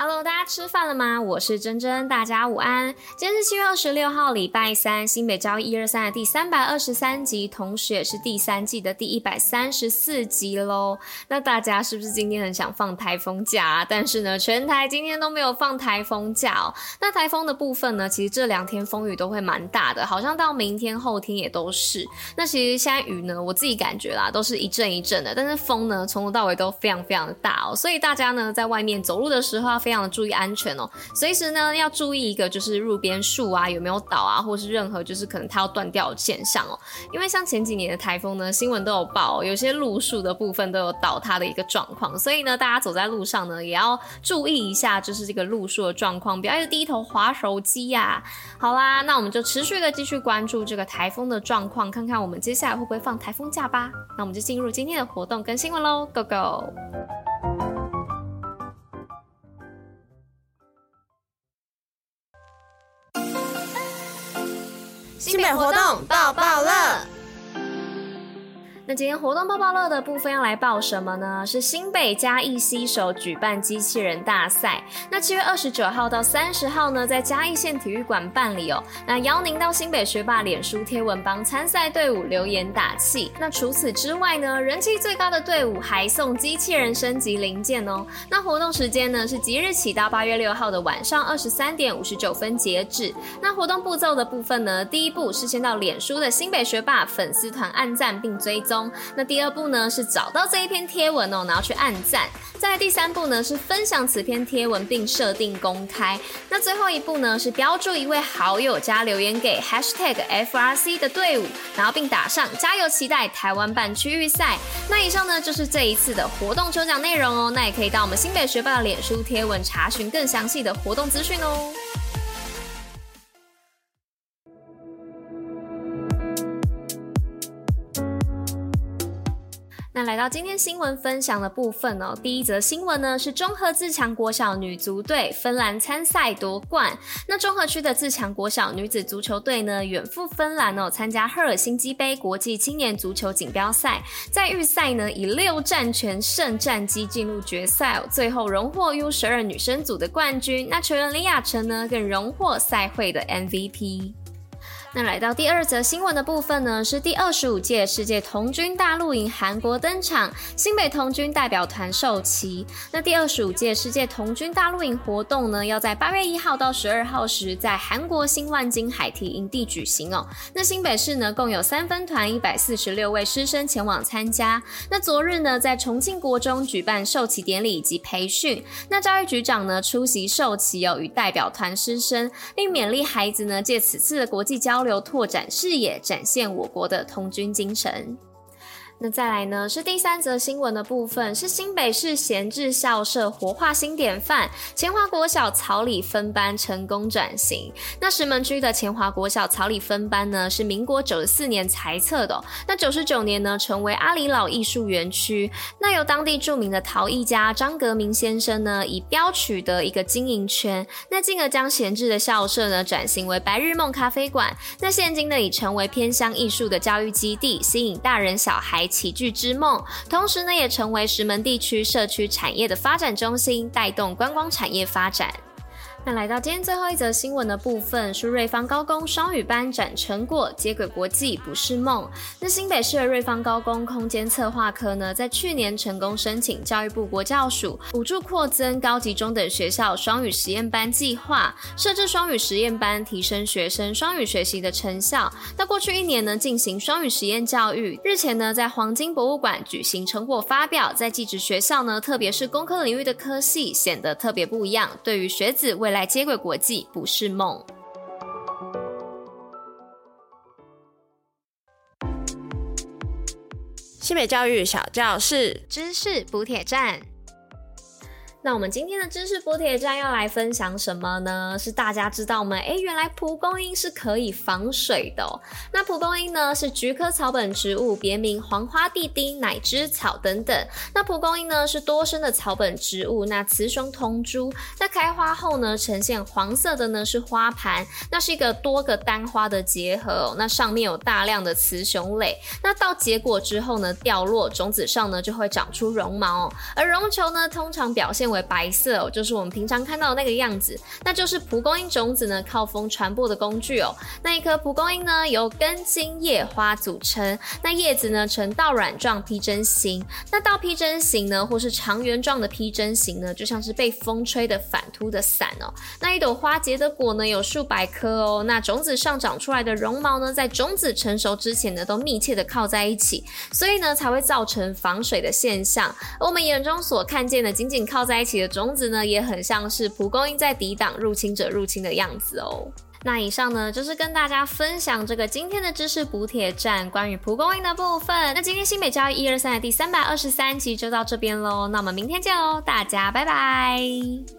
Hello，大家吃饭了吗？我是珍珍，大家午安。今天是七月二十六号，礼拜三，新北交易一二三的第三百二十三集，同时也是第三季的第一百三十四集喽。那大家是不是今天很想放台风假啊？但是呢，全台今天都没有放台风假哦。那台风的部分呢，其实这两天风雨都会蛮大的，好像到明天后天也都是。那其实现在雨呢，我自己感觉啦，都是一阵一阵的，但是风呢，从头到尾都非常非常的大哦。所以大家呢，在外面走路的时候要非常的注意安全哦，随时呢要注意一个就是路边树啊有没有倒啊，或是任何就是可能它要断掉的现象哦。因为像前几年的台风呢，新闻都有报，有些路树的部分都有倒塌的一个状况，所以呢大家走在路上呢也要注意一下，就是这个路树的状况，不要一直低头划手机呀。好啦，那我们就持续的继续关注这个台风的状况，看看我们接下来会不会放台风假吧。那我们就进入今天的活动跟新闻喽，Go Go！新北活动爆爆乐。那今天活动爆爆乐的部分要来报什么呢？是新北嘉义携手举办机器人大赛。那七月二十九号到三十号呢，在嘉义县体育馆办理哦。那邀您到新北学霸脸书贴文帮参赛队伍留言打气。那除此之外呢，人气最高的队伍还送机器人升级零件哦。那活动时间呢是即日起到八月六号的晚上二十三点五十九分截止。那活动步骤的部分呢，第一步是先到脸书的新北学霸粉丝团按赞并追踪。那第二步呢是找到这一篇贴文哦，然后去按赞。再第三步呢是分享此篇贴文并设定公开。那最后一步呢是标注一位好友加留言给 hashtag #FRC 的队伍，然后并打上加油，期待台湾办区域赛。那以上呢就是这一次的活动抽奖内容哦。那也可以到我们新北学霸的脸书贴文查询更详细的活动资讯哦。那来到今天新闻分享的部分哦，第一则新闻呢是中和自强国小女足队芬兰参赛夺冠。那中和区的自强国小女子足球队呢远赴芬兰哦，参加赫尔辛基杯国际青年足球锦标赛，在预赛呢以六战全胜战绩进入决赛，最后荣获 U 十二女生组的冠军。那球员李雅晨呢更荣获赛会的 MVP。那来到第二则新闻的部分呢，是第二十五届世界童军大露营韩国登场，新北童军代表团授旗。那第二十五届世界童军大露营活动呢，要在八月一号到十二号时，在韩国新万金海堤营地举行哦。那新北市呢，共有三分团一百四十六位师生前往参加。那昨日呢，在重庆国中举办授旗典礼以及培训。那教育局长呢出席授旗哦，与代表团师生，并勉励孩子呢，借此次的国际交交流拓展视野，展现我国的空军精神。那再来呢，是第三则新闻的部分，是新北市闲置校舍活化新典范，前华国小草里分班成功转型。那石门区的前华国小草里分班呢，是民国九十四年裁册的，那九十九年呢，成为阿里老艺术园区。那由当地著名的陶艺家张格明先生呢，以标取得一个经营权，那进而将闲置的校舍呢，转型为白日梦咖啡馆。那现今呢，已成为偏乡艺术的教育基地，吸引大人小孩。齐聚之梦，同时呢，也成为石门地区社区产业的发展中心，带动观光产业发展。那来到今天最后一则新闻的部分，是瑞芳高工双语班展成果，接轨国际不是梦。那新北市的瑞芳高工空间策划科呢，在去年成功申请教育部国教署补助扩增高级中等学校双语实验班计划，设置双语实验班，提升学生双语学习的成效。那过去一年呢，进行双语实验教育。日前呢，在黄金博物馆举行成果发表，在技职学校呢，特别是工科领域的科系显得特别不一样，对于学子为未来。接轨国际不是梦。新北教育小教室，知识补铁站。那我们今天的知识补铁站要来分享什么呢？是大家知道吗？哎，原来蒲公英是可以防水的哦。那蒲公英呢是菊科草本植物，别名黄花地丁、奶汁草等等。那蒲公英呢是多生的草本植物，那雌雄同株。那开花后呢，呈现黄色的呢是花盘，那是一个多个单花的结合哦。那上面有大量的雌雄蕾。那到结果之后呢，掉落种子上呢就会长出绒毛，而绒球呢通常表现为白色哦，就是我们平常看到的那个样子，那就是蒲公英种子呢靠风传播的工具哦。那一颗蒲公英呢由根茎叶花组成，那叶子呢呈倒软状披针形，那倒披针形呢或是长圆状的披针形呢，就像是被风吹的反秃的伞哦。那一朵花结的果呢有数百颗哦，那种子上长出来的绒毛呢，在种子成熟之前呢都密切的靠在一起，所以呢才会造成防水的现象。而我们眼中所看见的紧紧靠在开启的种子呢，也很像是蒲公英在抵挡入侵者入侵的样子哦。那以上呢，就是跟大家分享这个今天的知识补铁站关于蒲公英的部分。那今天新北教育一二三的第三百二十三集就到这边喽。那我们明天见喽，大家拜拜。